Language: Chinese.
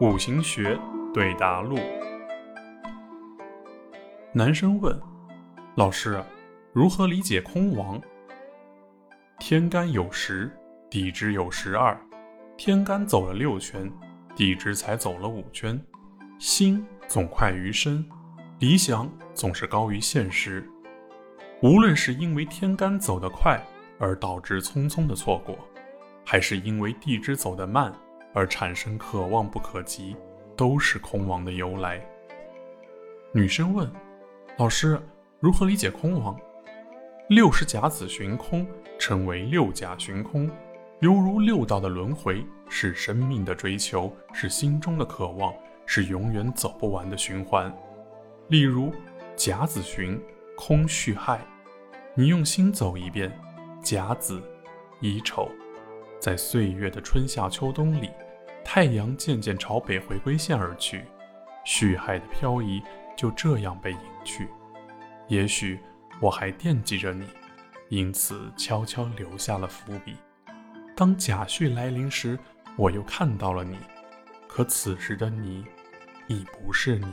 五行学对答录。男生问：“老师，如何理解空亡？”天干有十，地支有十二，天干走了六圈，地支才走了五圈。心总快于身，理想总是高于现实。无论是因为天干走得快而导致匆匆的错过，还是因为地支走得慢。而产生可望不可及，都是空亡的由来。女生问：“老师，如何理解空亡？”六十甲子寻空，称为六甲寻空，犹如六道的轮回，是生命的追求，是心中的渴望，是永远走不完的循环。例如，甲子寻空戌亥，你用心走一遍，甲子、乙丑，在岁月的春夏秋冬里。太阳渐渐朝北回归线而去，旭海的漂移就这样被隐去。也许我还惦记着你，因此悄悄留下了伏笔。当甲戌来临时，我又看到了你，可此时的你已不是你。